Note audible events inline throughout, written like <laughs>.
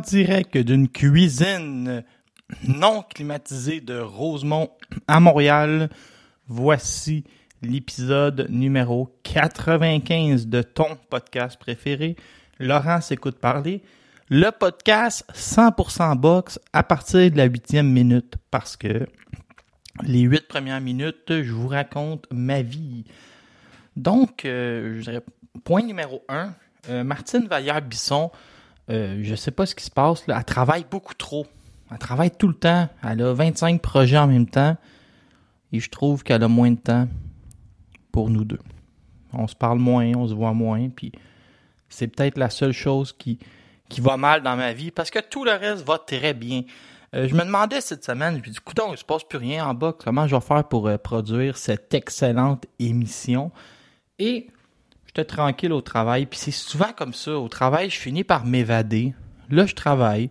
Direct d'une cuisine non climatisée de Rosemont à Montréal, voici l'épisode numéro 95 de ton podcast préféré, Laurent s'écoute parler, le podcast 100% box à partir de la huitième minute parce que les huit premières minutes, je vous raconte ma vie. Donc, euh, point numéro un, euh, Martine Vallière-Bisson, euh, je sais pas ce qui se passe, elle travaille beaucoup trop. Elle travaille tout le temps. Elle a 25 projets en même temps. Et je trouve qu'elle a moins de temps pour nous deux. On se parle moins, on se voit moins, puis c'est peut-être la seule chose qui, va mal dans ma vie, parce que tout le reste va très bien. Euh, je me demandais cette semaine, je me dis, écoute, il se passe plus rien en bas, comment je vais faire pour euh, produire cette excellente émission? Et j'étais tranquille au travail, puis c'est souvent comme ça, au travail, je finis par m'évader. Là, je travaille,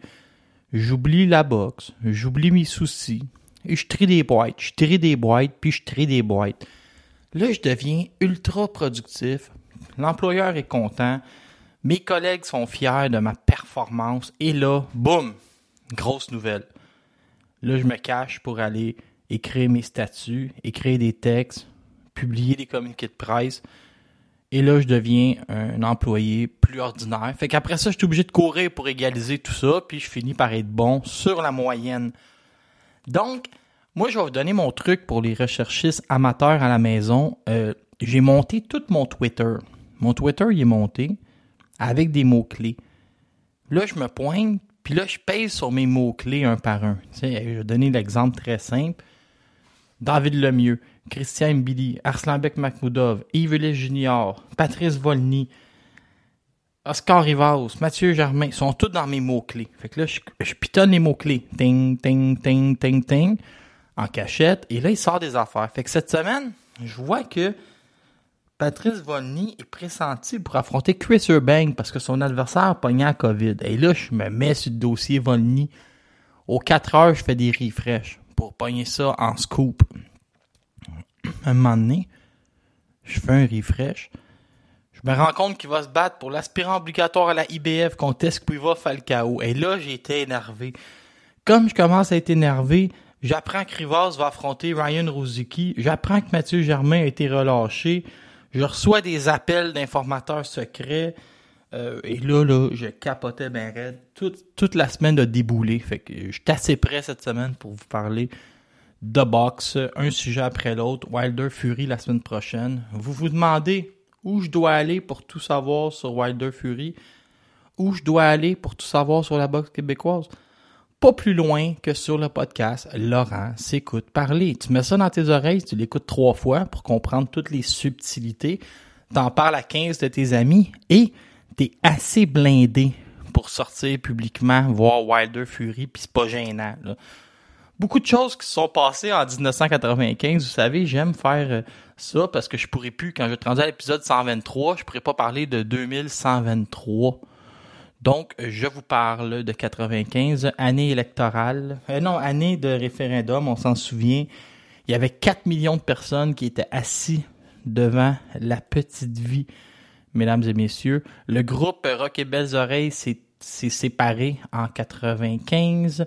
j'oublie la boxe, j'oublie mes soucis, et je trie des boîtes, je trie des boîtes, puis je trie des boîtes. Là, je deviens ultra productif, l'employeur est content, mes collègues sont fiers de ma performance, et là, boum, grosse nouvelle. Là, je me cache pour aller écrire mes statuts, écrire des textes, publier des communiqués de presse. Et là, je deviens un employé plus ordinaire. Fait qu'après ça, je suis obligé de courir pour égaliser tout ça, puis je finis par être bon sur la moyenne. Donc, moi, je vais vous donner mon truc pour les recherchistes amateurs à la maison. Euh, j'ai monté tout mon Twitter. Mon Twitter, il est monté avec des mots-clés. Là, je me pointe, puis là, je pèse sur mes mots-clés un par un. Tu sais, je vais donner l'exemple très simple. David Lemieux, Christian Mbili, Arslanbek Makhmoudov, Yves Junior, Patrice Volny, Oscar Rivas, Mathieu Germain, sont tous dans mes mots-clés. Fait que là, je, pitonne les mots-clés. Ting, ting, ting, ting, ting, en cachette. Et là, il sort des affaires. Fait que cette semaine, je vois que Patrice Volny est pressenti pour affronter Chris Urbank parce que son adversaire pogné la COVID. Et là, je me mets sur le dossier Volny. Aux 4 heures, je fais des refresh pour pogner ça en scoop. Un moment donné, je fais un refresh. Je me rends compte qu'il va se battre pour l'aspirant obligatoire à la IBF contre Esquiva Falcao. Et là, été énervé. Comme je commence à être énervé, j'apprends que Rivas va affronter Ryan Rosicky. J'apprends que Mathieu Germain a été relâché. Je reçois des appels d'informateurs secrets. Euh, et là, là, je capotais bien raide. Toute, toute la semaine de déboulé. Fait que je suis assez prêt cette semaine pour vous parler de boxe, un sujet après l'autre. Wilder Fury la semaine prochaine. Vous vous demandez où je dois aller pour tout savoir sur Wilder Fury, où je dois aller pour tout savoir sur la boxe québécoise? Pas plus loin que sur le podcast, Laurent s'écoute parler. Tu mets ça dans tes oreilles, tu l'écoutes trois fois pour comprendre toutes les subtilités. T'en parles à 15 de tes amis et t'es assez blindé pour sortir publiquement, voir Wilder Fury, puis c'est pas gênant. Beaucoup de choses qui se sont passées en 1995, vous savez, j'aime faire euh, ça parce que je pourrais plus, quand je vais te rendre à l'épisode 123, je pourrais pas parler de 2123. Donc, je vous parle de 95, année électorale. Euh, non, année de référendum, on s'en souvient. Il y avait 4 millions de personnes qui étaient assis devant la petite vie, mesdames et messieurs. Le groupe Rock et Belles Oreilles s'est séparé en 95.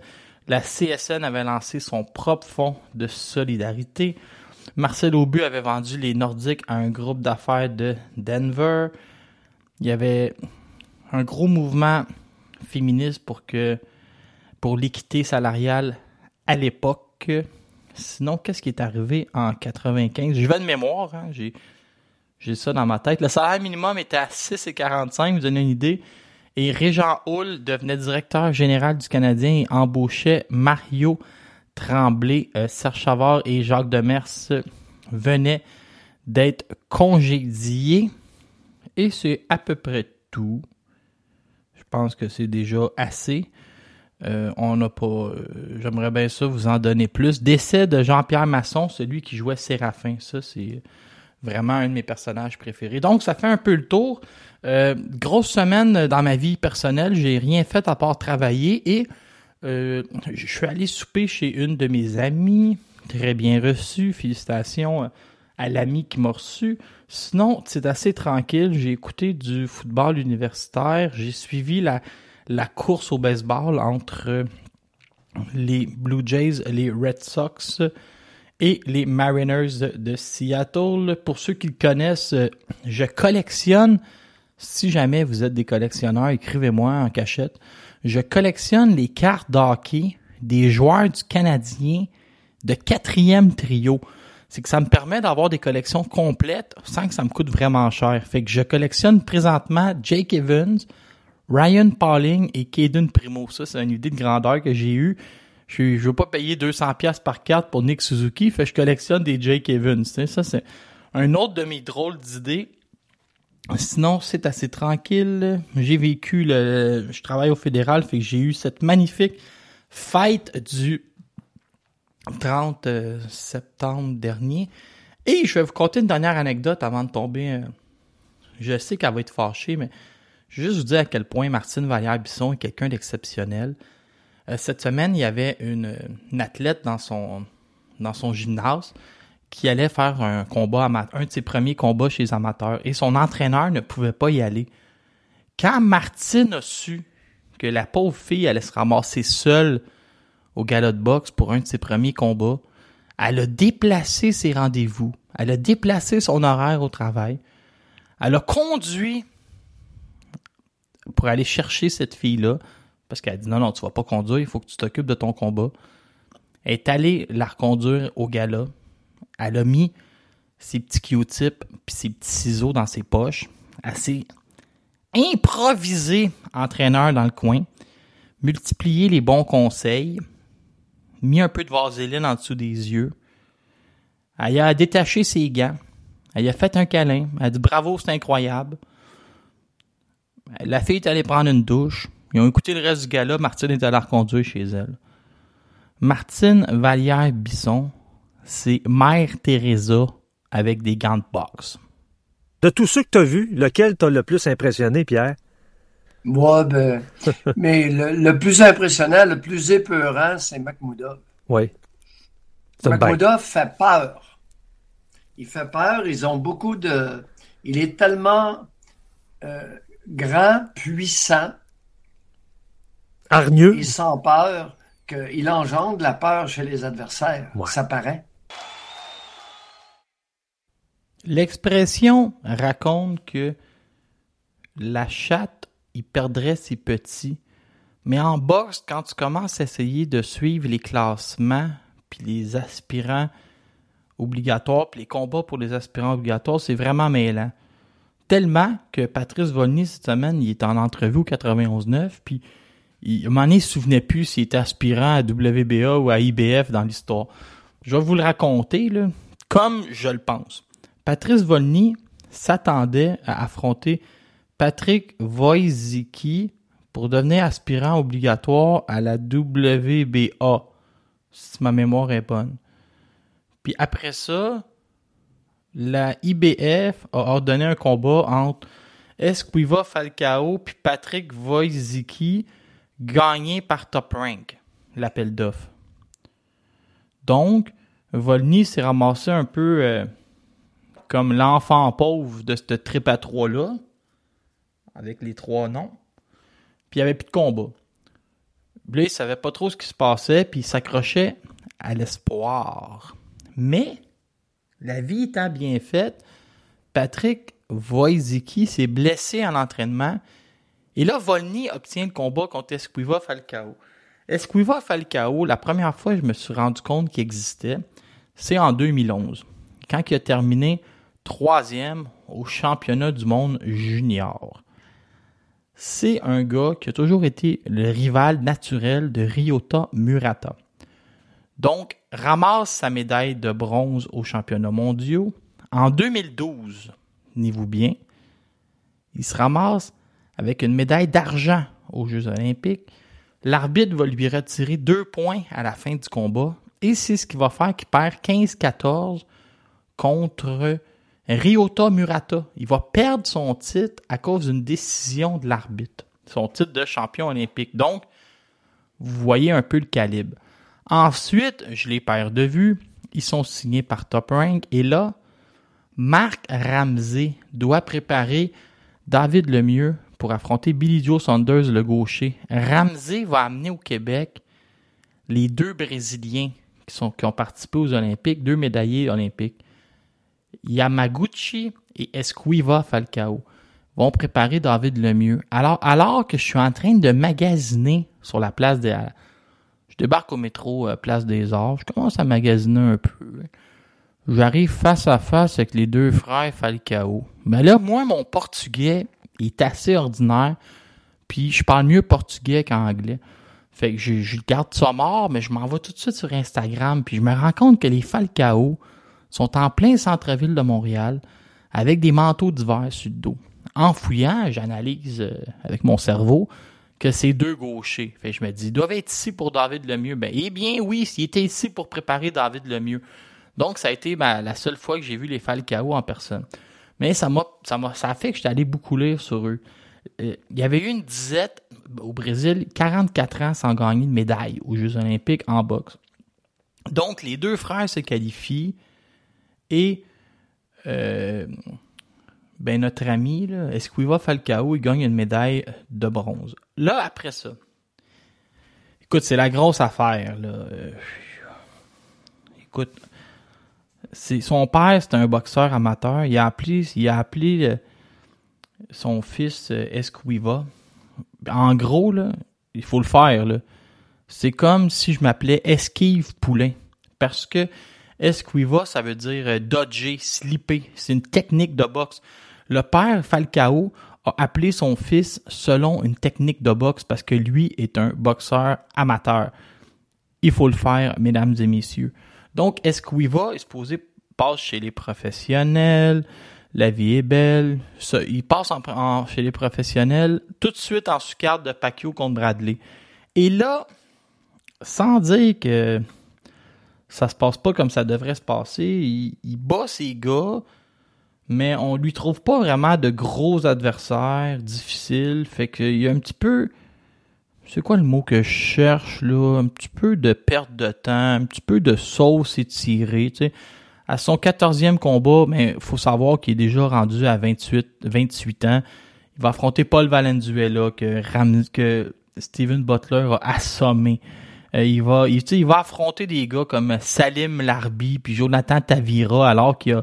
La CSN avait lancé son propre fonds de solidarité. Marcel Aubu avait vendu les Nordiques à un groupe d'affaires de Denver. Il y avait un gros mouvement féministe pour l'équité salariale à l'époque. Sinon, qu'est-ce qui est arrivé en 95? Je vais de mémoire, hein, j'ai, j'ai ça dans ma tête. Le salaire minimum était à 6,45, vous donnez une idée. Et Régent Hull devenait directeur général du Canadien et embauchait Mario Tremblay, euh, Serge Chavard et Jacques Demers venaient d'être congédiés. Et c'est à peu près tout. Je pense que c'est déjà assez. Euh, on n'a pas. euh, J'aimerais bien ça vous en donner plus. Décès de Jean-Pierre Masson, celui qui jouait Séraphin. Ça, c'est vraiment un de mes personnages préférés. Donc, ça fait un peu le tour. Euh, grosse semaine dans ma vie personnelle. J'ai rien fait à part travailler et euh, je suis allé souper chez une de mes amies. Très bien reçu. Félicitations à l'ami qui m'a reçu. Sinon, c'est assez tranquille. J'ai écouté du football universitaire. J'ai suivi la, course au baseball entre les Blue Jays, les Red Sox et les Mariners de Seattle. Pour ceux qui le connaissent, je collectionne, si jamais vous êtes des collectionneurs, écrivez-moi en cachette. Je collectionne les cartes d'hockey des joueurs du Canadien de quatrième trio. C'est que ça me permet d'avoir des collections complètes sans que ça me coûte vraiment cher. Fait que je collectionne présentement Jake Evans, Ryan Pauling et Caden Primo. Ça, c'est une idée de grandeur que j'ai eue. Je ne veux pas payer 200$ piastres par carte pour Nick Suzuki, fait je collectionne des Jake Evans. Ça, c'est un autre de mes drôles d'idées. Sinon, c'est assez tranquille. J'ai vécu le. Je travaille au fédéral, fait que j'ai eu cette magnifique fête du 30 euh, septembre dernier. Et je vais vous conter une dernière anecdote avant de tomber. euh, Je sais qu'elle va être fâchée, mais je vais juste vous dire à quel point Martine Vallière-Bisson est quelqu'un d'exceptionnel. Euh, cette semaine, il y avait une, athlète dans son, dans son gymnase qui allait faire un un de ses premiers combats chez les amateurs, et son entraîneur ne pouvait pas y aller. Quand Martine a su que la pauvre fille allait se ramasser seule au galop de boxe pour un de ses premiers combats, elle a déplacé ses rendez-vous, elle a déplacé son horaire au travail, elle a conduit pour aller chercher cette fille-là, parce qu'elle a dit non, non, tu vas pas conduire, il faut que tu t'occupes de ton combat. Elle est allée la reconduire au gala. Elle a mis ses petits Q-tips puis ses petits ciseaux dans ses poches. Elle s'est improvisée entraîneur dans le coin, multiplié les bons conseils, mis un peu de vaseline en dessous des yeux. Elle a détaché ses gants. Elle a fait un câlin. Elle a dit bravo, c'est incroyable. La fille est allée prendre une douche. Ils ont écouté le reste du gala. Martine est allée la reconduire chez elle. Martine Vallière-Bisson, c'est Mère Teresa avec des gants de boxe. De tous ceux que tu as vus, lequel t'a le plus impressionné, Pierre? Moi, ben, <laughs> mais le, le plus impressionnant, le plus épeurant, c'est Makhmoudov. Oui. Makhmoudov fait peur. Il fait peur. Ils ont beaucoup de. Il est tellement euh, grand, puissant Hargneux. et sans peur qu'il engendre la peur chez les adversaires. Ouais. Ça paraît. L'expression raconte que la chatte, il perdrait ses petits. Mais en boxe, quand tu commences à essayer de suivre les classements, puis les aspirants obligatoires, puis les combats pour les aspirants obligatoires, c'est vraiment mêlant. Tellement que Patrice Volny, cette semaine, il est en entrevue au 91.9, puis il, à se souvenait plus s'il était aspirant à WBA ou à IBF dans l'histoire. Je vais vous le raconter, comme je le pense. Patrice Volny s'attendait à affronter Patrick Wojcicki pour devenir aspirant obligatoire à la WBA, si ma mémoire est bonne. Puis après ça, la IBF a ordonné un combat entre Esquiva Falcao puis Patrick Wojcicki gagné par Top Rank, l'appel d'offres. Donc, Volny s'est ramassé un peu euh, comme l'enfant pauvre de cette trip à trois-là, avec les trois noms. Puis il n'y avait plus de combat. Là, il savait pas trop ce qui se passait, puis il s'accrochait à l'espoir. Mais, la vie étant bien faite, Patrick Wojcicki s'est blessé en entraînement. Et là, Volny obtient le combat contre Esquiva Falcao. Esquiva Falcao, la première fois que je me suis rendu compte qu'il existait, c'est en 2011, quand il a terminé troisième au championnat du monde junior. C'est un gars qui a toujours été le rival naturel de Ryota Murata. Donc, ramasse sa médaille de bronze aux championnats mondiaux. En 2012, tenez-vous bien, il se ramasse avec une médaille d'argent aux Jeux olympiques. L'arbitre va lui retirer deux points à la fin du combat et c'est ce qui va faire qu'il perd 15-14 contre Ryota Murata. Il va perdre son titre à cause d'une décision de l'arbitre, son titre de champion olympique. Donc, vous voyez un peu le calibre. Ensuite, je les perds de vue. Ils sont signés par Top Rank. Et là, Marc Ramsey doit préparer David Lemieux pour affronter Billy Joe Saunders, le gaucher. Ramsey va amener au Québec les deux Brésiliens qui, ont participé aux Olympiques, deux médaillés olympiques. Yamaguchi et Esquiva Falcao vont préparer David Lemieux. Alors, alors que je suis en train de magasiner sur la place des... Je débarque au métro euh, Place des Arts, je commence à magasiner un peu. J'arrive face à face avec les deux frères Falcao. Mais là, moi, mon portugais est assez ordinaire, puis je parle mieux portugais qu'anglais. Fait que je, je garde ça mort, mais je m'en vais tout de suite sur Instagram, puis je me rends compte que les Falcao sont en plein centre-ville de Montréal, avec des manteaux d'hiver sur le dos. En fouillant, j'analyse euh, avec mon cerveau que c'est deux gauchers. Fait que je me dis, ils doivent être ici pour David Lemieux. Ben, eh bien oui, ils étaient ici pour préparer David Lemieux. Donc, ça a été la seule fois que j'ai vu les Falcao en personne. Mais ça m'a, ça m'a, ça a fait que j'étais allé beaucoup lire sur eux. Euh, il y avait eu une disette au Brésil, 44 ans sans gagner de médaille aux Jeux Olympiques en boxe. Donc, les deux frères se qualifient et euh, ben notre ami, Esquiva Falcao, il gagne une médaille de bronze. Là, après ça, écoute, c'est la grosse affaire. Là. Euh, écoute, son père, c'est un boxeur amateur. Il a appelé, euh, son fils euh, Esquiva. En gros, il faut le faire. C'est comme si je m'appelais Esquive Poulain. Parce que Esquiva, ça veut dire euh, dodger, slipper. C'est une technique de boxe. Le père Falcao a appelé son fils selon une technique de boxe parce que lui est un boxeur amateur. Il faut le faire, mesdames et messieurs. Donc, Esquiva est supposé passer chez les professionnels. La vie est belle. Il passe chez les professionnels tout de suite en sous-carte de Pacquiao contre Bradley. Et là, sans dire que ça se passe pas comme ça devrait se passer, il, il bat ses gars, mais on lui trouve pas vraiment de gros adversaires difficiles. Fait qu'il y a un petit peu c'est quoi le mot que je cherche là? Un petit peu de perte de temps, un petit peu de sauce étirée, tu sais. À son 14e combat, mais faut savoir qu'il est déjà rendu à 28, 28 ans. Il va affronter Paul Valenzuela que, Steven Butler a assommé. Euh, il va, affronter des gars comme Salim Larbi puis Jonathan Tavira alors qu'il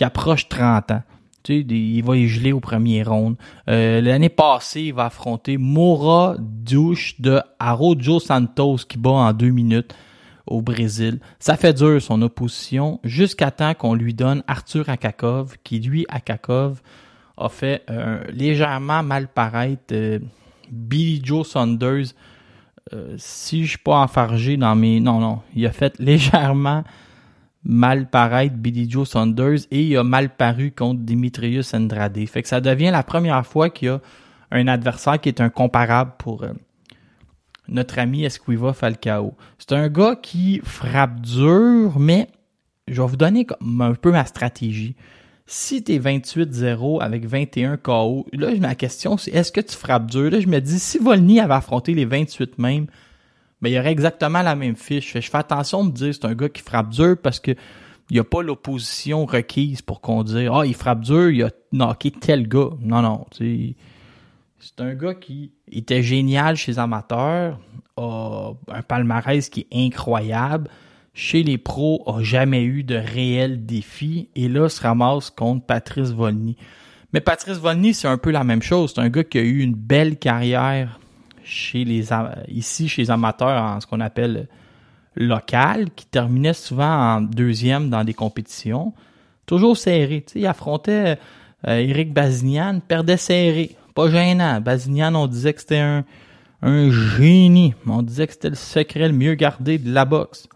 approche 30 ans. Tu sais, il va y geler au premier round. Euh, L'année passée, il va affronter Moura Douche de Arrojo Santos qui bat en deux minutes au Brésil. Ça fait dur son opposition jusqu'à temps qu'on lui donne Arthur Akakov qui lui, Akakov, a fait légèrement mal paraître euh, Billy Joe Saunders. Euh, si je suis pas enfargé dans mes... Non, non. Il a fait <laughs> légèrement mal paraître Billy Joe Saunders et il a mal paru contre Dimitrius Andrade. Fait que ça devient la première fois qu'il y a un adversaire qui est un comparable pour euh, notre ami Esquiva Falcao. C'est un gars qui frappe dur, mais je vais vous donner un peu ma stratégie. Si t'es 28-0 avec 21 KO, là, ma question, c'est est-ce que tu frappes dur? Là, je me dis, si Volny avait affronté les 28 même, ben, il y aurait exactement la même fiche. Je fais attention de dire, c'est un gars qui frappe dur parce que il n'y a pas l'opposition requise pour qu'on dise, ah, il frappe dur, il a knocké tel gars. Non, non. C'est un gars qui était génial chez les amateurs, a un palmarès qui est incroyable. Chez les pros, a jamais eu de réel défi et là se ramasse contre Patrice Volny. Mais Patrice Volny, c'est un peu la même chose. C'est un gars qui a eu une belle carrière chez les ici chez les amateurs en ce qu'on appelle local, qui terminait souvent en deuxième dans des compétitions. Toujours serré. Tu sais, il affrontait euh, Eric Bazignan, perdait serré. Pas gênant. Bazignan, on disait que c'était un, un génie. On disait que c'était le secret le mieux gardé de la boxe.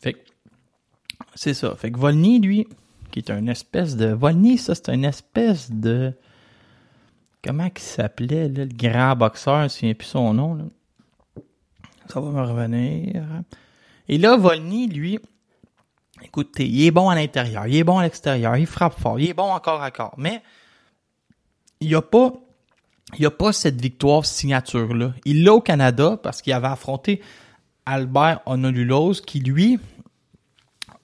Fait que c'est ça. Fait que Volny, lui, qui est une espèce de. Volny, ça, c'est une espèce de. Comment qu'il s'appelait, le grand boxeur, je ne me souviens plus son nom. Là. Ça va me revenir. Et là, Volny, lui, écoutez, il est bon à l'intérieur, il est bon à l'extérieur, il frappe fort, il est bon encore à corps. Mais il n'y a pas. Il a pas cette victoire signature-là. Il l'a au Canada parce qu'il avait affronté Albert Honolulose qui, lui,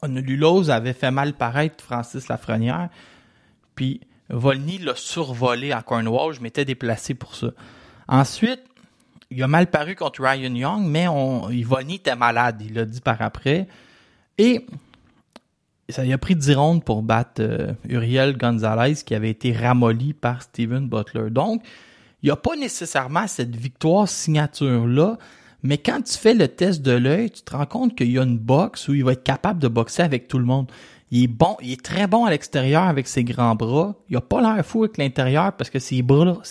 Honolulose avait fait mal paraître Francis Lafrenière. Puis Volny l'a survolé à Cornwall. Je m'étais déplacé pour ça. Ensuite, il a mal paru contre Ryan Young, mais on, Volny était malade. Il l'a dit par après. Et ça lui a pris 10 rondes pour battre euh, Uriel Gonzalez qui avait été ramolli par Steven Butler. Donc, il n'y a pas nécessairement cette victoire signature-là, mais quand tu fais le test de l'œil, tu te rends compte qu'il y a une boxe où il va être capable de boxer avec tout le monde. Il est bon, il est très bon à l'extérieur avec ses grands bras. Il a pas l'air fou avec l'intérieur parce que ses bras,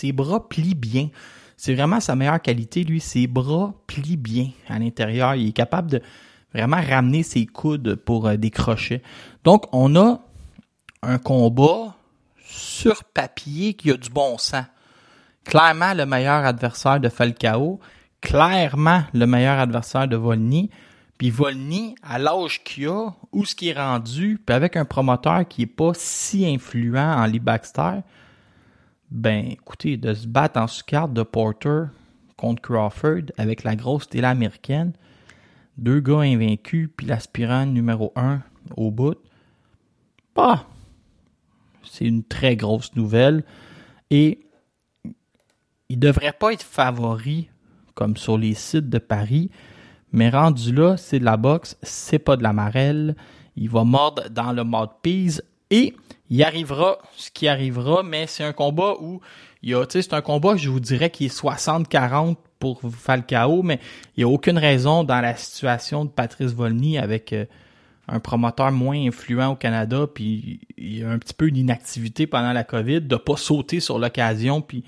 plient bien. C'est vraiment sa meilleure qualité, lui. Ses bras plient bien à l'intérieur. Il est capable de vraiment ramener ses coudes pour euh, des. Donc, on a un combat sur papier qui a du bon sens. Clairement le meilleur adversaire de Falcao, clairement le meilleur adversaire de Volny. Puis Volny, à l'âge qu'il a, où ce qui est rendu, puis avec un promoteur qui est pas si influent en Lee Baxter, ben écoutez, de se battre en sous-carte de Porter contre Crawford avec la grosse télé américaine, deux gars invaincus, puis l'aspirant numéro un au bout, bah, c'est une très grosse nouvelle. Et il devrait pas être favori comme sur les sites de Paris, mais rendu là, c'est de la boxe, c'est pas de la marelle. Il va mordre dans le mouthpiece et il arrivera ce qui arrivera, mais c'est un combat où il y a, tu sais, c'est un combat, je vous dirais, qui est 60-40 pour Falcao, mais il n'y a aucune raison dans la situation de Patrice Volny avec euh, un promoteur moins influent au Canada, puis il y a un petit peu d'inactivité pendant la COVID, de pas sauter sur l'occasion, puis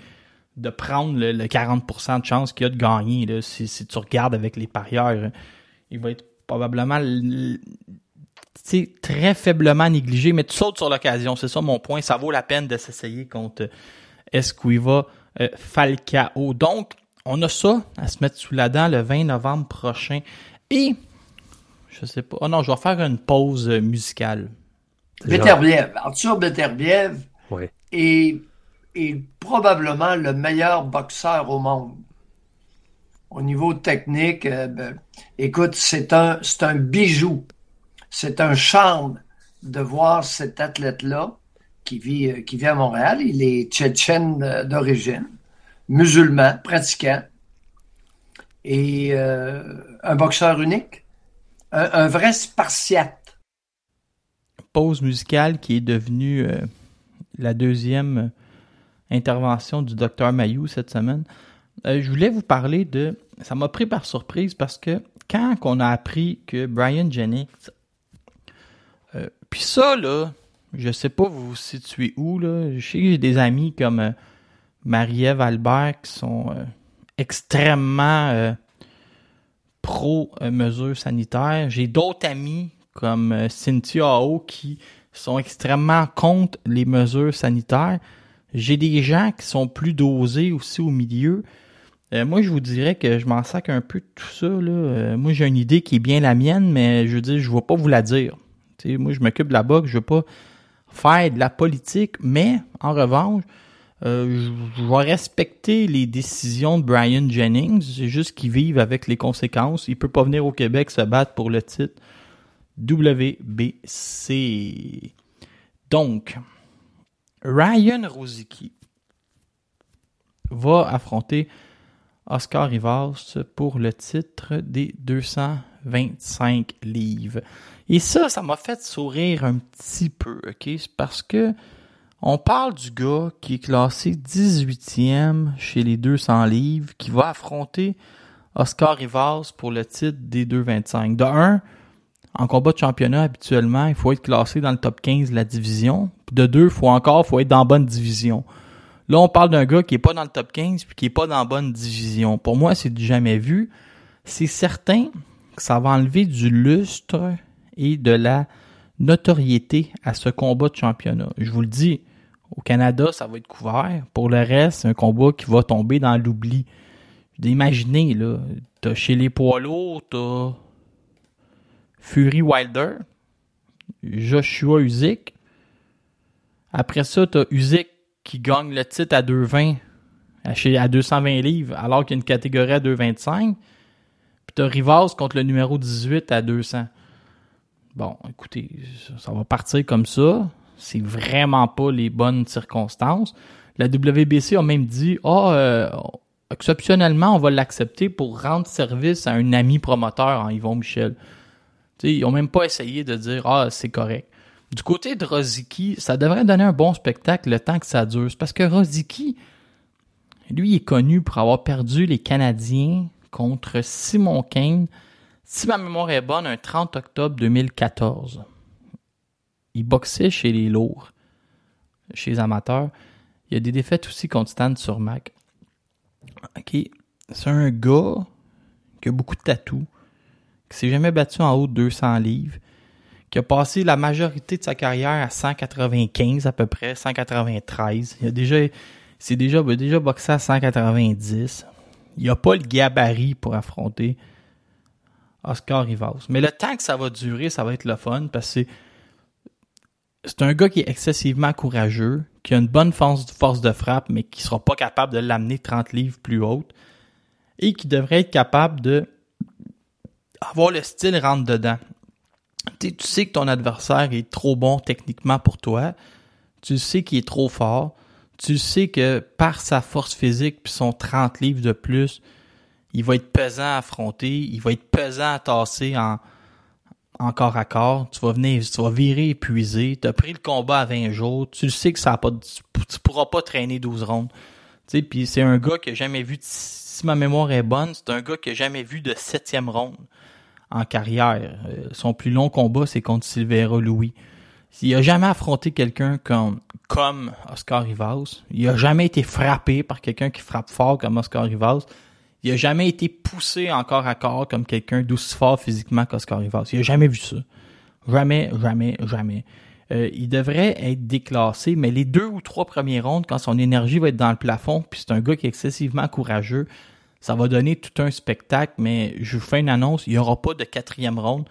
de prendre le, le 40% de chance qu'il y a de gagner. Là. Si, si tu regardes avec les parieurs, il va être probablement l- tu sais, très faiblement négligé, mais tu sautes sur l'occasion. C'est ça mon point. Ça vaut la peine de s'essayer contre Esquiva euh, Falcao. Donc, on a ça à se mettre sous la dent le 20 novembre prochain. Et, je sais pas. Oh non, je vais faire une pause euh, musicale. Beterbiev, Arthur Beterbiev Oui. est, est probablement le meilleur boxeur au monde. Au niveau technique, euh, ben, écoute, c'est un, c'est un bijou. C'est un charme de voir cet athlète-là qui vit, euh, qui vit à Montréal. Il est tchétchène euh, d'origine, musulman, pratiquant, et un boxeur unique, un, vrai spartiate. Pause musicale qui est devenue la deuxième intervention du docteur Mayou cette semaine. Euh, je voulais vous parler de... Ça m'a pris par surprise parce que quand on a appris que Brian Jennings... euh, Puis ça, là, je sais pas vous vous situez où, là. Je sais que j'ai des amis comme euh, Marie-Ève Albert qui sont extrêmement pro-mesures sanitaires. J'ai d'autres amis comme Cynthia Ao qui sont extrêmement contre les mesures sanitaires. J'ai des gens qui sont plus dosés aussi au milieu. Euh, moi, je vous dirais que je m'en sac un peu de tout ça. Là. Euh, moi, j'ai une idée qui est bien la mienne, mais je veux dire, je ne vais pas vous la dire. Tu sais, moi, je m'occupe de la boxe, je ne veux pas faire de la politique, mais en revanche, euh, je, je vais respecter les décisions de Brian Jennings. C'est juste qu'il vive avec les conséquences. Il peut pas venir au Québec se battre pour le titre WBC. Donc, Ryan Rosicky va affronter Oscar Rivas pour le titre des 225 livres. Et ça, ça m'a fait sourire un petit peu, ok? Parce que On parle du gars qui est classé 18e chez les 200 livres, qui va affronter Oscar Rivas pour le titre des 225. De un, en combat de championnat, habituellement, il faut être classé dans le top 15 de la division. De deux, faut encore faut être dans bonne division. Là, on parle d'un gars qui est pas dans le top 15 puis qui est pas dans bonne division. Pour moi, c'est du jamais vu. C'est certain que ça va enlever du lustre et de la notoriété à ce combat de championnat. Je vous le dis, au Canada, ça va être couvert. Pour le reste, c'est un combat qui va tomber dans l'oubli. Imaginez, là, t'as chez les poids lourds, t'as Fury Wilder, Joshua Usyk. Après ça, t'as Usyk qui gagne le titre à 2,20 à, chez- à 220 livres, alors qu'il y a une catégorie à 2,25. Puis t'as Rivas contre le numéro 18 à 200. Bon, écoutez, ça- va partir comme ça. C'est vraiment pas les bonnes circonstances. La WBC a même dit, ah, euh, exceptionnellement, on va l'accepter pour rendre service à un ami promoteur en Yvon Michel. Ils ont même pas essayé de dire, ah, c'est correct. Du côté de Roziki, ça devrait donner un bon spectacle le temps que ça dure. Parce que Roziki, lui, est connu pour avoir perdu les Canadiens contre Simon Kane, si ma mémoire est bonne, un 30 octobre 2014. Il boxait chez les lourds, chez les amateurs. Il y a des défaites aussi contre Stan sur Mac. OK. C'est un gars qui a beaucoup de tatous, qui s'est jamais battu en haut de 200 livres, qui a passé la majorité de sa carrière à 195 à peu près, 193. Il a déjà, c'est déjà, déjà boxé à 190. Il a pas le gabarit pour affronter Oscar Rivas. Mais le temps que ça va durer, ça va être le fun parce que c'est, un gars qui est excessivement courageux, qui a une bonne force, de frappe, mais qui sera pas capable de l'amener 30 livres plus haute et qui devrait être capable de avoir le style rentre dedans. Tu sais, que ton adversaire est trop bon techniquement pour toi. Tu sais qu'il est trop fort. Tu sais que par sa force physique puis son 30 livres de plus, il va être pesant à affronter, il va être pesant à tasser en, corps à corps. Tu vas venir, tu vas virer épuisé. Tu as pris le combat à 20 jours. Tu sais que ça a pas, tu, tu pourras pas traîner 12 rondes. C'est un gars que j'ai jamais vu, si ma mémoire est bonne, c'est un gars que j'ai jamais vu de septième ronde en carrière. Euh, son plus long combat, c'est contre Silvera Louis. Il a jamais affronté quelqu'un comme, Oscar Rivas. Il a jamais été frappé par quelqu'un qui frappe fort comme Oscar Rivas. Il a jamais été poussé en corps à corps comme quelqu'un d'aussi fort physiquement qu'Oscar Rivas. Il a jamais vu ça. Jamais, jamais, jamais. Euh, il devrait être déclassé, mais les deux ou trois premières rondes, quand son énergie va être dans le plafond, puis c'est un gars qui est excessivement courageux, ça va donner tout un spectacle, mais je vous fais une annonce, il n'y aura pas de quatrième ronde.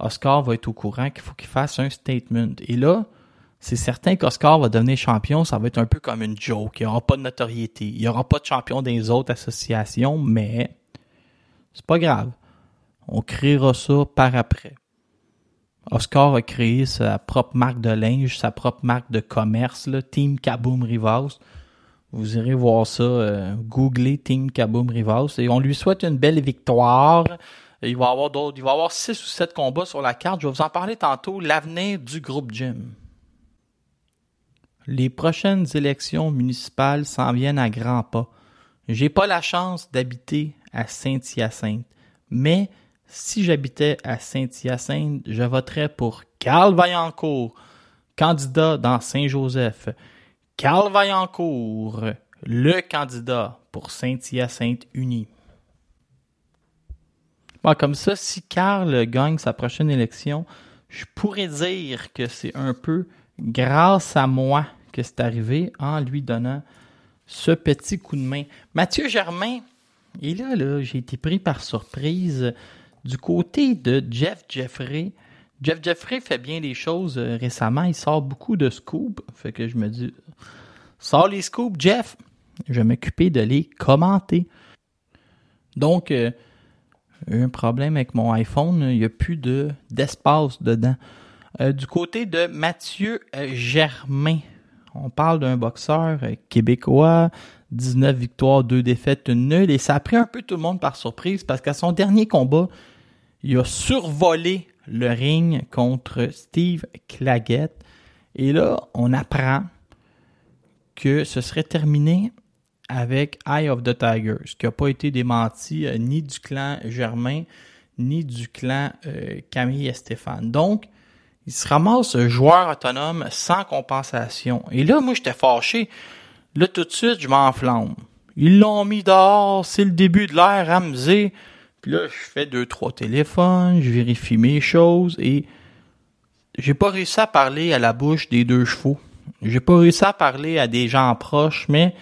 Oscar va être au courant qu'il faut qu'il fasse un statement. Et là, c'est certain qu'Oscar va devenir champion, ça va être un peu comme une joke. Il n'y aura pas de notoriété. Il n'y aura pas de champion des autres associations, mais c'est pas grave. On créera ça par après. Oscar a créé sa propre marque de linge, sa propre marque de commerce, là, Team Kaboom Rivas. Vous irez voir ça, euh, googlez Team Kaboom Rivas et on lui souhaite une belle victoire. Il va y avoir avoir six ou sept combats sur la carte. Je vais vous en parler tantôt. L'avenir du groupe Jim. Les prochaines élections municipales s'en viennent à grands pas. J'ai pas la chance d'habiter à Saint-Hyacinthe, mais si j'habitais à Saint-Hyacinthe, je voterais pour Carl Vaillancourt, candidat dans Saint-Joseph. Carl Vaillancourt, le candidat pour Saint-Hyacinthe uni. Bon, comme ça, si Carl gagne sa prochaine élection, je pourrais dire que c'est un peu grâce à moi que c'est arrivé en lui donnant ce petit coup de main. Mathieu Germain, et là, là, j'ai été pris par surprise du côté de Jeff Jeffrey. Jeff Jeffrey fait bien les choses euh, récemment. Il sort beaucoup de scoops. Fait que je me dis, sors les scoops, Jeff. Je vais m'occuper de les commenter. Donc, euh, un problème avec mon iPhone. Il n'y a plus de, d'espace dedans. Euh, du côté de Mathieu euh, Germain, on parle d'un boxeur québécois, 19 victoires, 2 défaites, une nulle, et ça a pris un peu tout le monde par surprise parce qu'à son dernier combat, il a survolé le ring contre Steve Claggett. Et là, on apprend que ce serait terminé avec Eye of the Tiger, ce qui n'a pas été démenti euh, ni du clan Germain, ni du clan euh, Camille et Stéphane. Donc, il se ramasse joueur autonome sans compensation. Et là, moi, j'étais fâché. Là, tout de suite, je m'enflamme. Ils l'ont mis dehors, c'est le début de l'ère Ramsey. Là, je fais deux, trois téléphones, je vérifie mes choses et j'ai pas réussi à parler à la bouche des deux chevaux. J'ai pas réussi à parler à des gens proches, mais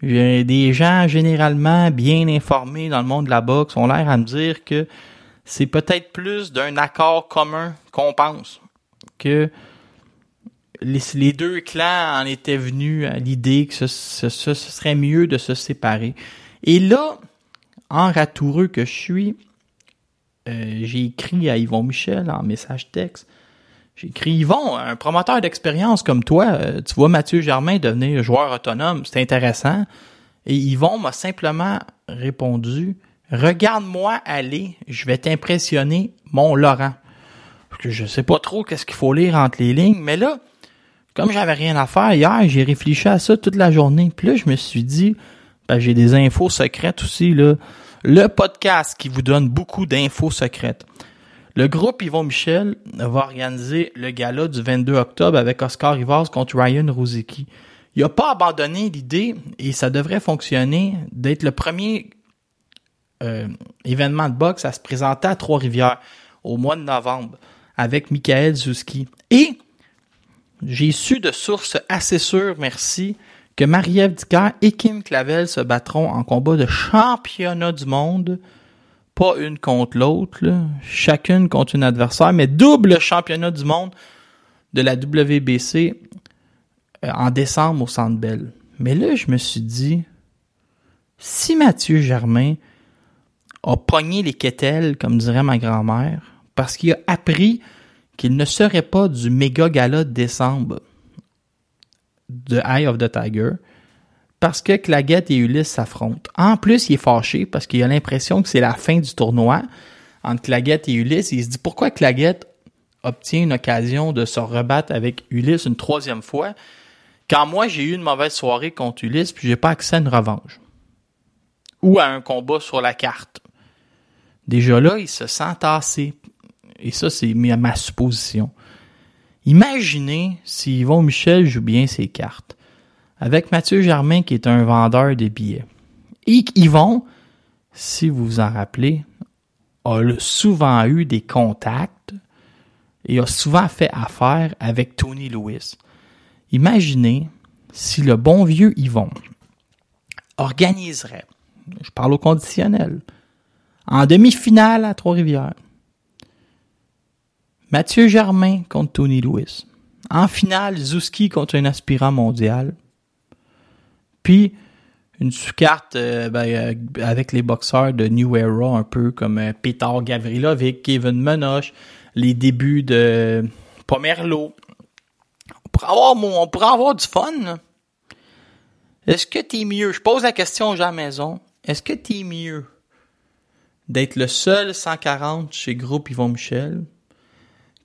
des gens généralement bien informés dans le monde de la boxe ont l'air à me dire que c'est peut-être plus d'un accord commun qu'on pense. Que les, deux clans en étaient venus à l'idée que ce serait mieux de se séparer. Et là, en ratoureux que je suis, euh, j'ai écrit à Yvon Michel en message texte. J'ai écrit Yvon, un promoteur d'expérience comme toi, euh, tu vois Mathieu Germain devenir joueur autonome, c'est intéressant. Et Yvon m'a simplement répondu Regarde-moi aller, je vais t'impressionner, mon Laurent. Parce que je sais pas trop qu'est-ce qu'il faut lire entre les lignes, mais là, comme j'avais rien à faire hier, j'ai réfléchi à ça toute la journée. Puis là, je me suis dit, j'ai des infos secrètes aussi, là. Le podcast qui vous donne beaucoup d'infos secrètes. Le groupe Yvon Michel va organiser le gala du 22 octobre avec Oscar Rivas contre Ryan Ruzicki. Il n'a pas abandonné l'idée, et ça devrait fonctionner, d'être le premier euh, événement de boxe à se présenter à Trois-Rivières au mois de novembre avec Michael Zuski. Et j'ai su de sources assez sûres, merci, que Marie-Ève Dicker et Kim Clavel se battront en combat de championnat du monde. Pas une contre l'autre, chacune contre une adversaire, mais double championnat du monde de la WBC euh, en décembre au Centre Bell. Mais là, je me suis dit, si Mathieu Germain a pogné les quételles, comme dirait ma grand-mère, parce qu'il a appris qu'il ne serait pas du méga gala de décembre de Eye of the Tiger, parce que Claguette et Ulysse s'affrontent. En plus, il est fâché parce qu'il a l'impression que c'est la fin du tournoi entre Claguette et Ulysse. Il se dit pourquoi Claguette obtient une occasion de se rebattre avec Ulysse une troisième fois quand moi j'ai eu une mauvaise soirée contre Ulysse puis j'ai pas accès à une revanche ou à un combat sur la carte. Déjà là, il se sent tassé. Et ça, c'est ma supposition. Imaginez si Yvon Michel joue bien ses cartes. Avec Mathieu Germain, qui est un vendeur de billets. Et Yvon, si vous vous en rappelez, a souvent eu des contacts et a souvent fait affaire avec Tony Lewis. Imaginez si le bon vieux Yvon organiserait, je parle au conditionnel, en demi-finale à Trois-Rivières, Mathieu Germain contre Tony Lewis. En finale, Zuski contre un aspirant mondial. Puis, une sous-carte euh, ben, euh, avec les boxeurs de New Era, un peu comme euh, Petar Gavrilovic, Kevin Menoche, les débuts de Pomerlo. On pourrait avoir, on pourrait du fun. Est-ce que t'es mieux? Je pose la question aux gens à maison. Est-ce que t'es mieux d'être le seul 140 chez Groupe Yvon Michel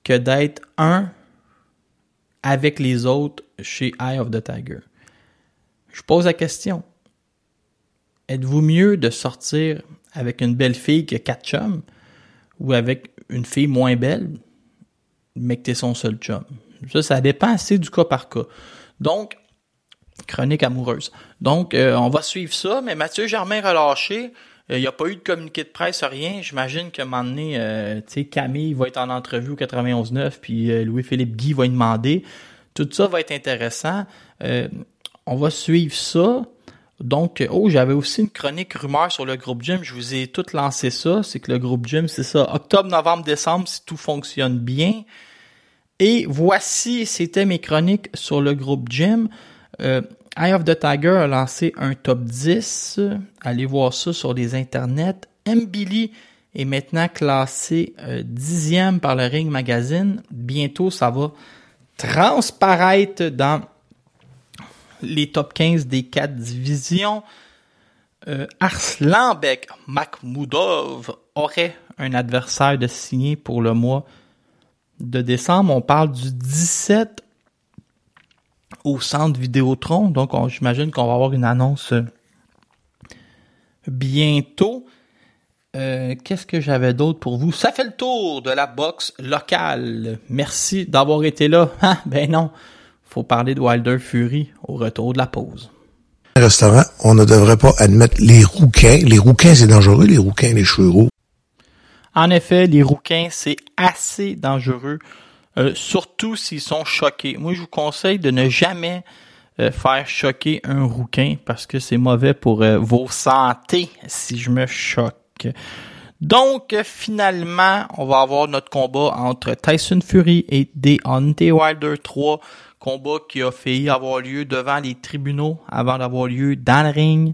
que d'être un avec les autres chez Eye of the Tiger? Je pose la question. Êtes-vous mieux de sortir avec une belle fille qui a quatre chums ou avec une fille moins belle, mais que t'es son seul chum? Ça, ça dépend assez du cas par cas. Donc, chronique amoureuse. Donc, euh, on va suivre ça, mais Mathieu Germain relâché. Euh, Il n'y a pas eu de communiqué de presse, rien. J'imagine qu'à un moment donné, euh, Camille va être en entrevue au 91.9, puis euh, Louis-Philippe Guy va y demander. Tout ça va être intéressant. Euh, on va suivre ça. Donc, euh, oh, j'avais aussi une chronique rumeur sur le groupe Gym. Je vous ai tout lancé ça. C'est que le groupe Gym, c'est ça. Octobre, novembre, décembre, si tout fonctionne bien. Et voici, c'était mes chroniques sur le groupe Gym. Euh, Eye of the Tiger a lancé un top 10. Allez voir ça sur les internets. M. Billy est maintenant classé euh, dixième par le Ring Magazine. Bientôt, ça va transparaître dans les top 15 des quatre divisions. Euh, Arslanbek Makhmoudov aurait un adversaire de signer pour le mois de décembre. On parle du 17 au centre Vidéotron. Donc, on- j'imagine qu'on va avoir une annonce euh, bientôt. Euh, Qu'est-ce que j'avais d'autre pour vous? Ça fait le tour de la boxe locale. Merci d'avoir été là. <laughs> Ah, ben non, faut parler de Wilder Fury au retour de la pause. restaurant, on ne devrait pas admettre les rouquins. Les rouquins, c'est dangereux, les rouquins, les chevaux. En effet, les rouquins, c'est assez dangereux, euh, surtout s'ils sont choqués. Moi, je vous conseille de ne jamais euh, faire choquer un rouquin parce que c'est mauvais pour euh, vos santé si je me choque. Donc, finalement, on va avoir notre combat entre Tyson Fury et Deontay Wilder 3. Combat qui a failli avoir lieu devant les tribunaux avant d'avoir lieu dans le ring.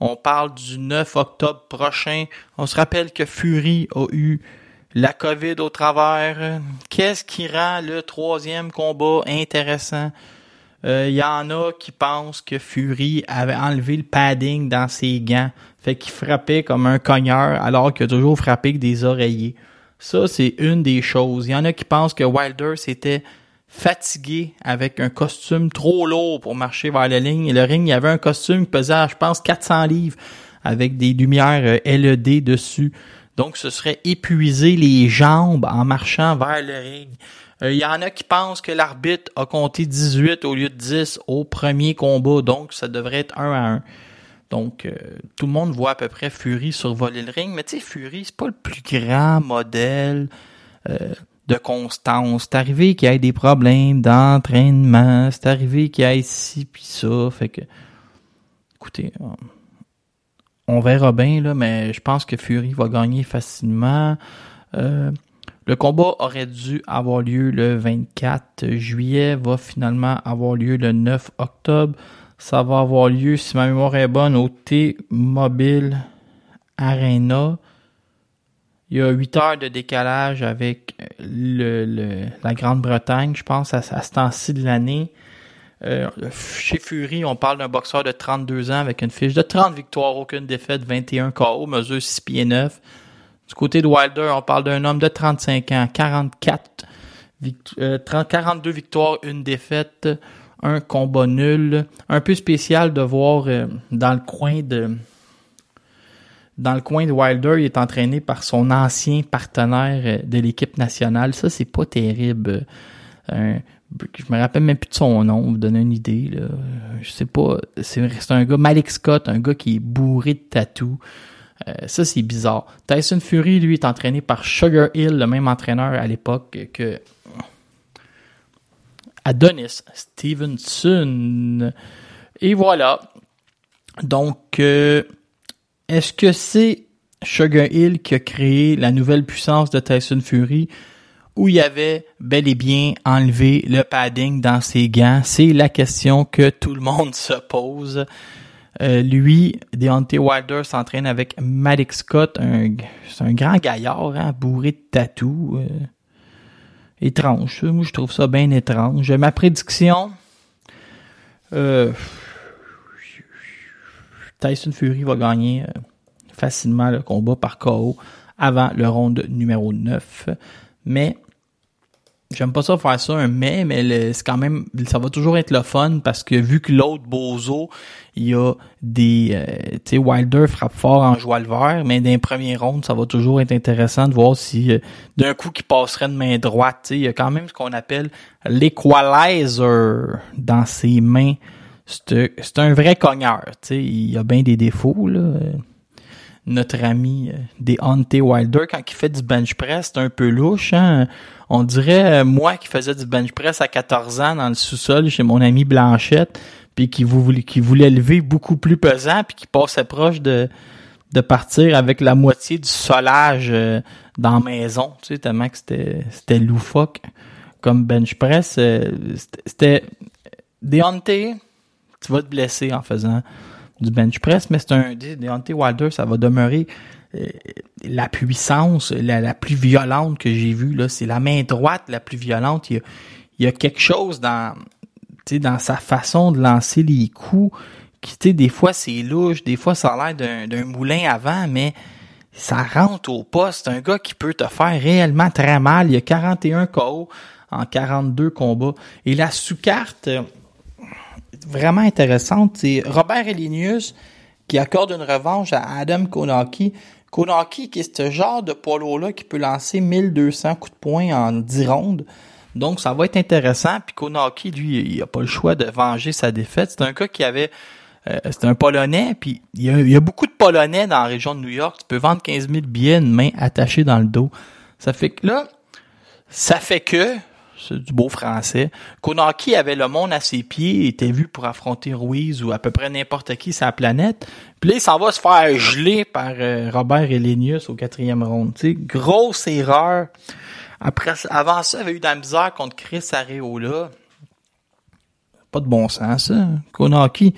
On parle du 9 octobre prochain. On se rappelle que Fury a eu la COVID au travers. Qu'est-ce qui rend le troisième combat intéressant? Il y en a qui pensent que Fury avait enlevé le padding dans ses gants. Fait qu'il frappait comme un cogneur alors qu'il a toujours frappé avec des oreillers. Ça, c'est une des choses. Il y en a qui pensent que Wilder s'était fatigué avec un costume trop lourd pour marcher vers la ligne. Et le ring, il y avait un costume qui pesait, je pense, 400 livres avec des lumières euh, LED dessus. Donc, ce serait épuiser les jambes en marchant vers le ring. Euh, Il y en a qui pensent que l'arbitre a compté 18 au lieu de 10 au premier combat, donc ça devrait être 1 à 1. Donc, euh, tout le monde voit à peu près Fury survoler le ring, mais tu sais, Fury, c'est pas le plus grand modèle euh, de constance. C'est arrivé qu'il y ait des problèmes d'entraînement, c'est arrivé qu'il y ait ci puis ça, fait que, écoutez, on verra bien, là, mais je pense que Fury va gagner facilement. Euh, le combat aurait dû avoir lieu le 24 juillet, va finalement avoir lieu le 9 octobre. Ça va avoir lieu, si ma mémoire est bonne, au T-Mobile Arena. Il y a 8 heures de décalage avec le, la Grande-Bretagne, je pense, à, à ce temps-ci de l'année. Euh, chez Fury, on parle d'un boxeur de 32 ans avec une fiche de 30 victoires, aucune défaite, 21 KO, mesure 6 pieds 9. Du côté de Wilder, on parle d'un homme de 35 ans, 44 vict- euh, 30 42 victoires, une défaite, un combat nul. Un peu spécial de voir euh, dans le coin de dans le coin de Wilder, il est entraîné par son ancien partenaire de l'équipe nationale. Ça, c'est pas terrible. Je me rappelle même plus de son nom, vous donner une idée. Là. Je sais pas. C'est un gars, Malik Scott, un gars qui est bourré de tatous. Euh, ça, c'est bizarre. Tyson Fury, lui, est entraîné par Sugar Hill, le même entraîneur à l'époque que Adonis Stevenson. Et voilà. Donc, euh, est-ce que c'est Sugar Hill qui a créé la nouvelle puissance de Tyson Fury? Ou il avait bel et bien enlevé le padding dans ses gants? C'est la question que tout le monde se pose. Euh, lui, Deontay Wilder s'entraîne avec Maddox Scott, un, c'est un grand gaillard, hein, bourré de tatous. euh, étrange, moi je trouve ça bien étrange. Ma prédiction, euh, Tyson Fury va gagner euh, facilement le combat par KO avant le round numéro 9. Mais J'aime pas ça faire ça un mais, mais c'est quand même, ça va toujours être le fun parce que vu que l'autre Bozo, il y a des, euh, tu sais, Wilder frappe fort en joie le vert, mais dans les premiers rounds, ça va toujours être intéressant de voir si euh, d'un coup qui passerait de main droite, tu il y a quand même ce qu'on appelle l'equalizer dans ses mains. C'est un vrai cogneur, tu sais, il y a bien des défauts là. Notre ami euh, des Hunter Wilder, quand il fait du bench press, c'est un peu louche. Hein? On dirait, euh, moi qui faisais du bench press à 14 ans dans le sous-sol chez mon ami Blanchette, puis qui voulait, qui voulait lever beaucoup plus pesant, puis qui passait proche de, de partir avec la moitié du solage euh, dans la maison, tu sais, tellement que c'était, loufoque comme bench press. c'était- c'était Hunter, tu vas te blesser en faisant du bench press, mais c'est un Deontay Wilder, ça va demeurer euh, la puissance la, la plus violente que j'ai vue. C'est la main droite la plus violente. Il y a, il y a quelque chose dans, dans sa façon de lancer les coups qui, des fois c'est louche, des fois ça a l'air d'un, moulin avant, mais ça rentre au poste. Un gars qui peut te faire réellement très mal. Il y a 41 KO en 42 combats. Et la sous-carte, euh, vraiment intéressante. C'est Robert Elinius qui accorde une revanche à Adam Konaki. Konaki qui est ce genre de poids là qui peut lancer 1200 coups de poing en 10 rondes. Donc ça va être intéressant. Puis Konaki, lui, il a pas le choix de venger sa défaite. C'est un gars qui avait euh, c'est un Polonais, puis il y, a, il y, a, beaucoup de Polonais dans la région de New York. Tu peux vendre 15 000 billets, une main attachée dans le dos. Ça fait que là, ça fait que, c'est du beau français, Konaki avait le monde à ses pieds, était vu pour affronter Ruiz ou à peu près n'importe qui sur la planète. Puis là, il s'en va se faire geler par euh, Robert Elenius au quatrième round. Grosse erreur. Après, avant ça, il avait eu de la misère contre Chris Areola. Pas de bon sens, ça. Konaki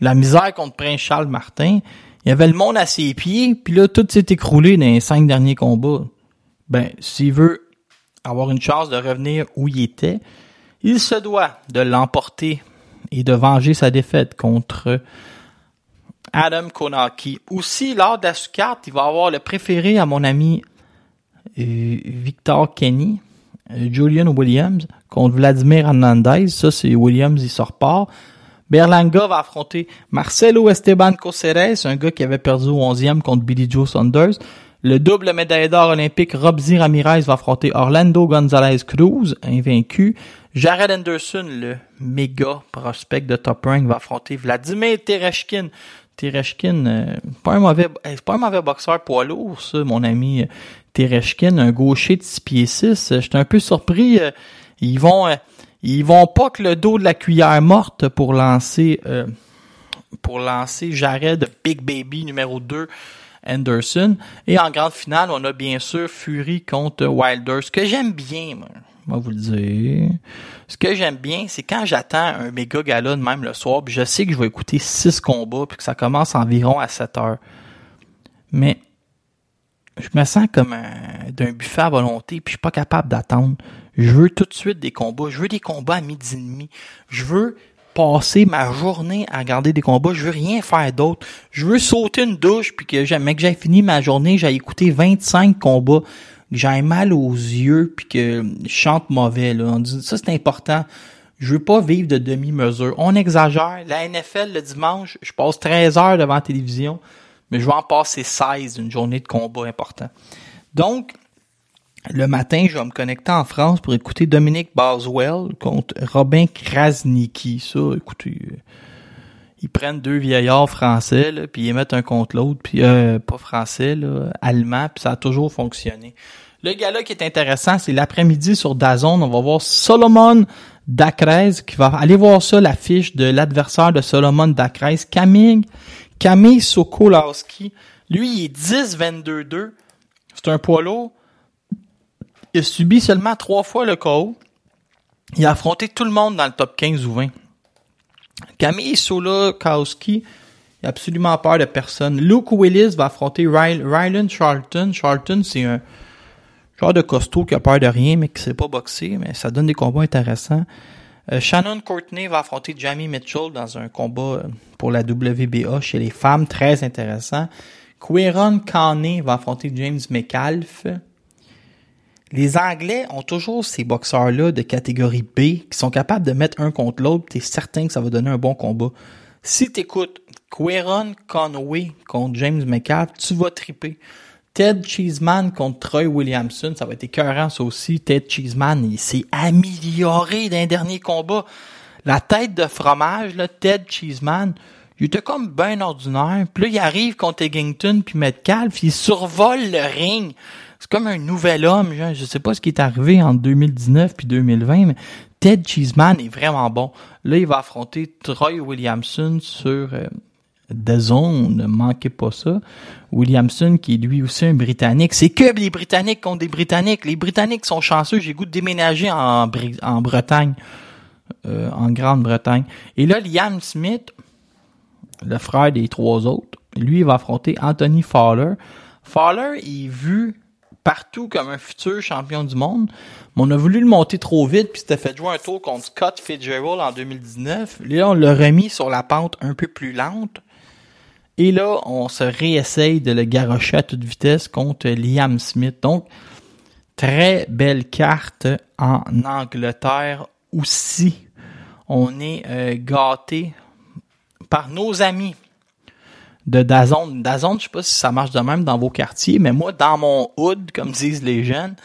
la misère contre Prince Charles Martin. Il avait le monde à ses pieds, puis là, tout s'est écroulé dans les cinq derniers combats. Ben, s'il veut avoir une chance de revenir où il était, il se doit de l'emporter et de venger sa défaite contre Adam Konaki. Aussi, lors de la carte, il va avoir le préféré à mon ami euh, Victor Kenny, euh, Julian Williams, contre Vladimir Hernandez. Ça, c'est Williams, il sort pas. Berlanga va affronter Marcelo Esteban Coceres, un gars qui avait perdu au 11e contre Billy Joe Saunders. Le double médaille d'or olympique Robzi Ramirez va affronter Orlando Gonzalez Cruz, invaincu. Jared Anderson, le méga prospect de Top Rank, va affronter Vladimir Tereshkin. Tereshkin, euh, pas un mauvais, euh, pas un mauvais boxeur poids lourd, ça, mon ami euh, Tereshkin, un gaucher de 6 pieds 6. J'étais un peu surpris. Ils vont, ils vont pas que le dos de la cuillère morte pour lancer euh, pour lancer Jared Big Baby numéro 2 Anderson. Et en grande finale, on a bien sûr Fury contre Wilder. Ce que j'aime bien, moi, moi vous le dire. Ce que j'aime bien, c'est quand j'attends un méga gala même le soir, puis je sais que je vais écouter six combats, puis que ça commence environ à 7 heures. Mais je me sens comme d'un buffet à volonté, puis je suis pas capable d'attendre. Je veux tout de suite des combats. Je veux des combats à midi et demi. Je veux passer ma journée à regarder des combats. Je veux rien faire d'autre. Je veux sauter une douche puis que jamais que j'ai fini ma journée, j'ai écouté 25 combats, j'ai mal aux yeux puis que je chante mauvais. Là. On dit, ça, c'est important. Je veux pas vivre de demi-mesure. On exagère. La NFL, le dimanche, je passe 13 heures devant la télévision, mais je vais en passer 16 une journée de combat important. Donc, le matin, je vais me connecter en France pour écouter Dominique Boswell contre Robin Krasniki. Ça, écoutez, euh, ils prennent deux vieillards français, là, puis ils mettent un contre l'autre, puis euh, pas français, là, allemand, puis ça a toujours fonctionné. Le gars-là qui est intéressant, c'est l'après-midi sur Dazon. On va voir Solomon Dacrez qui va aller voir ça, la fiche de l'adversaire de Solomon Dacrez, Camille, Camille Sokolowski. Lui, il est 10-22-2. C'est un poids lourd il a seulement trois fois le KO. Il a affronté tout le monde dans le top 15 ou 20. Camille Solakowski, il a absolument peur de personne. Luke Willis va affronter Rylan Charlton. Charlton, c'est un genre de costaud qui a peur de rien, mais qui sait pas boxer, mais ça donne des combats intéressants. Euh, Shannon Courtney va affronter Jamie Mitchell dans un combat euh, pour la WBA chez les femmes, très intéressant. Quiron Kane va affronter James McAlf les Anglais ont toujours ces boxeurs-là de catégorie B qui sont capables de mettre un contre l'autre, t'es certain que ça va donner un bon combat. Si t'écoutes Queron Conway contre James McCall, tu vas triper. Ted Cheeseman contre Troy Williamson, ça va être écœurant aussi. Ted Cheeseman, il s'est amélioré d'un dernier combat. La tête de fromage, là, Ted Cheeseman, il était comme bien ordinaire. Puis là, il arrive contre Eggington puis Metcalf, il survole le ring c'est comme un nouvel homme. Je, je sais pas ce qui est arrivé en 2019 puis 2020, mais Ted Cheeseman est vraiment bon. Là, il va affronter Troy Williamson sur euh, The Zone. Ne manquez pas ça. Williamson, qui est lui aussi un Britannique. C'est que les Britanniques contre des Britanniques. Les Britanniques sont chanceux. J'ai goût de déménager en, Bretagne. Euh, en Grande-Bretagne. Et là, Liam Smith, le frère des trois autres, lui, il va affronter Anthony Fowler. Fowler est vu partout comme un futur champion du monde. Mais on a voulu le monter trop vite, puis c'était fait jouer un tour contre Scott Fitzgerald en 2019. Là, on l'a remis sur la pente un peu plus lente. Et là, on se réessaye de le garrocher à toute vitesse contre Liam Smith. Donc, très belle carte en Angleterre aussi. on est euh, gâté par nos amis de Dazon. Dazon, je sais pas si ça marche de même dans vos quartiers, mais moi, dans mon hood, comme disent les jeunes,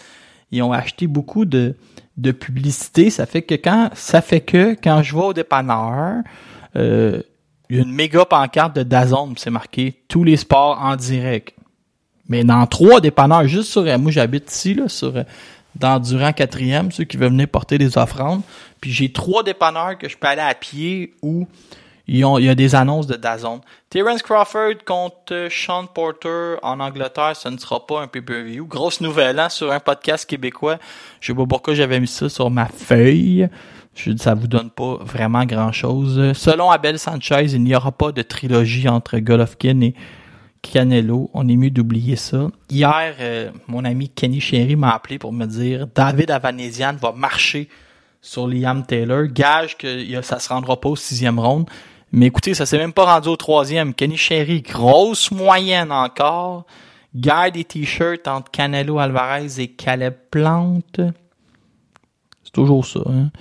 ils ont acheté beaucoup de, de publicité. Ça fait que quand ça fait que quand je vais au dépanneur, euh, il y a une méga pancarte de Dazon, c'est marqué tous les sports en direct. Mais dans trois dépanneurs, juste sur moi j'habite ici, là, sur dans Durand 4e, ceux qui veulent venir porter des offrandes. Puis j'ai trois dépanneurs que je peux aller à pied ont, il y a des annonces de Dazon. Terence Crawford contre euh, Sean Porter en Angleterre, ce ne sera pas un pay-per-view. Grosse nouvelle, hein, sur un podcast québécois. Je sais pas pourquoi j'avais mis ça sur ma feuille. Je ça vous donne pas vraiment grand chose. Selon Abel Sanchez, il n'y aura pas de trilogie entre Golovkin et Canelo. On est mieux d'oublier ça. Hier, euh, mon ami Kenny Sherry m'a appelé pour me dire David Avanesian va marcher sur Liam Taylor. Gage que ça se rendra pas au sixième round. Mais écoutez, ça s'est même pas rendu au troisième. Kenny Sherry, grosse moyenne encore. Guerre des t-shirts entre Canelo Alvarez et Caleb Plante. C'est toujours ça. Hein?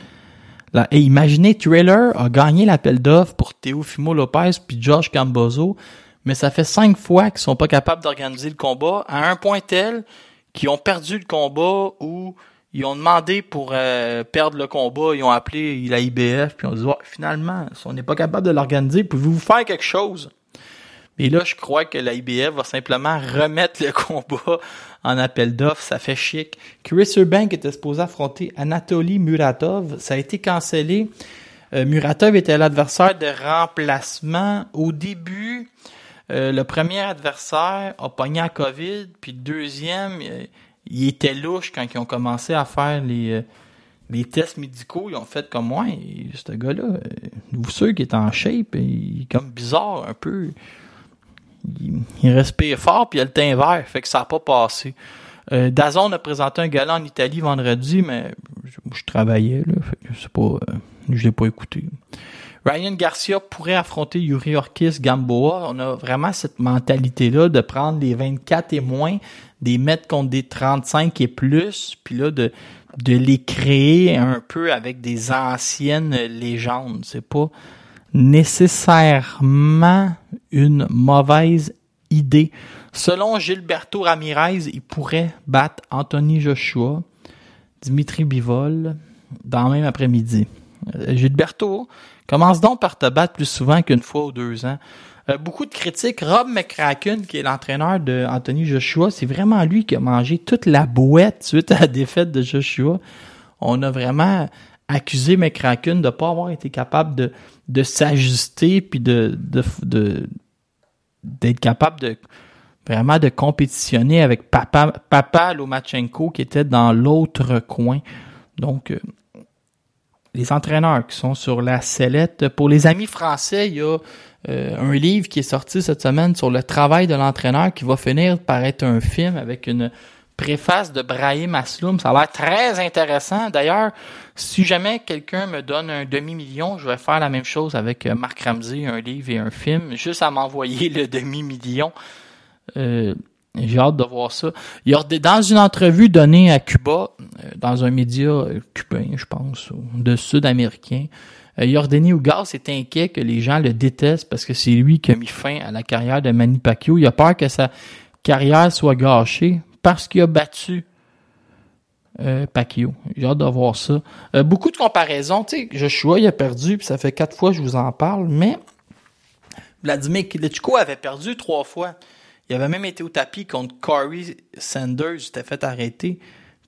Là, et imaginez, Trailer a gagné l'appel d'offres pour Teofimo Lopez puis Josh Cambozo mais ça fait cinq fois qu'ils sont pas capables d'organiser le combat à un point tel qu'ils ont perdu le combat ou ils ont demandé pour euh, perdre le combat, ils ont appelé la IBF puis on dit finalement, si on n'est pas capable de l'organiser, pouvez-vous faire quelque chose? Mais là, je crois que la IBF va simplement remettre le <laughs> combat en appel d'offres, ça fait chic. Chris Urbank était supposé affronter Anatoly Muratov, ça a été cancellé. Euh, Muratov était l'adversaire de remplacement au début. Euh, le premier adversaire a pogné à COVID, puis le deuxième, euh, il était louche quand ils ont commencé à faire les, euh, les tests médicaux. Ils ont fait comme moi, et ce gars-là, vous sûr qu'il est en shape, il est comme bizarre un peu. Il, respire fort, puis il a le teint vert, fait que ça n'a pas passé. Dazon a présenté un gala en Italie vendredi, mais je, travaillais, là, fait que pas, je l'ai pas écouté. Ryan Garcia pourrait affronter Yuri Orkis Gamboa. On a vraiment cette mentalité-là de prendre les 24 et moins, des mettre contre des 35 et plus, puis là de, de les créer un peu avec des anciennes légendes. C'est pas nécessairement une mauvaise idée. Selon Gilberto Ramirez, il pourrait battre Anthony Joshua, Dimitri Bivol dans le même après-midi. Euh, Gilberto, Commence donc par te battre plus souvent qu'une fois ou deux ans. Euh, beaucoup de critiques. Rob McCracken, qui est l'entraîneur de Anthony Joshua, c'est vraiment lui qui a mangé toute la bouette suite à la défaite de Joshua. On a vraiment accusé McCracken de ne pas avoir été capable de, de s'ajuster puis de, de, d'être capable de vraiment de compétitionner avec Papa, Papa Lomachenko qui était dans l'autre coin. Donc, euh, les entraîneurs qui sont sur la sellette. Pour les amis français, il y a euh, un livre qui est sorti cette semaine sur le travail de l'entraîneur qui va finir par être un film avec une préface de Brahim Asloum. Ça a l'air très intéressant. D'ailleurs, si jamais quelqu'un me donne un demi-million, je vais faire la même chose avec euh, Marc Ramsey, un livre et un film, juste à m'envoyer le demi-million. Euh, j'ai hâte de voir ça. Il a, dans une entrevue donnée à Cuba, euh, dans un média cubain, je pense, de sud-américain, Yordani Ougas est inquiet que les gens le détestent parce que c'est lui qui a mis fin à la carrière de Manny Pacquiao. Il a peur que sa carrière soit gâchée parce qu'il a battu euh, Pacquiao. J'ai hâte de voir ça. beaucoup de comparaisons. Tu sais, Joshua, il a perdu, puis ça fait quatre fois que je vous en parle, mais Vladimir Klitschko avait perdu trois fois. Il avait même été au tapis contre Corey Sanders, il s'était fait arrêter.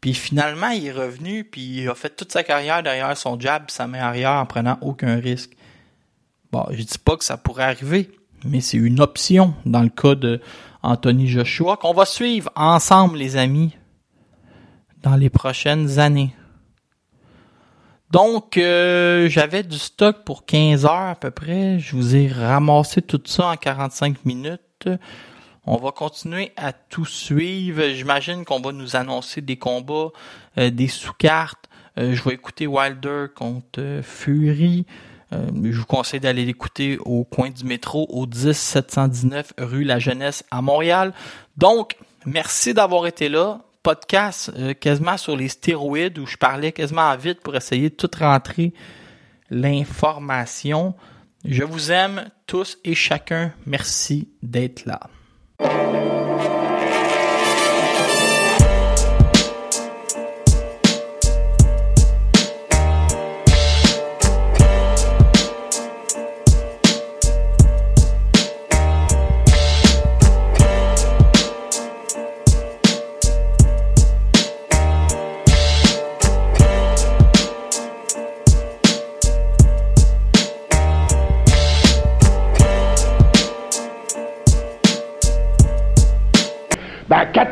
Puis finalement, il est revenu, puis il a fait toute sa carrière derrière son jab, sa main arrière, en prenant aucun risque. Bon, je dis pas que ça pourrait arriver, mais c'est une option dans le cas de Anthony Joshua qu'on va suivre ensemble, les amis, dans les prochaines années. Donc, euh, j'avais du stock pour 15 heures à peu près. Je vous ai ramassé tout ça en 45 minutes. On va continuer à tout suivre. J'imagine qu'on va nous annoncer des combats, euh, des sous-cartes. Euh, je vais écouter Wilder contre euh, Fury. je vous conseille d'aller l'écouter au coin du métro au 10 719 rue La Jeunesse à Montréal. Donc, merci d'avoir été là. Podcast quasiment sur les stéroïdes où je parlais quasiment vite pour essayer de tout rentrer l'information. Je vous aime tous et chacun. Merci d'être là. Ben,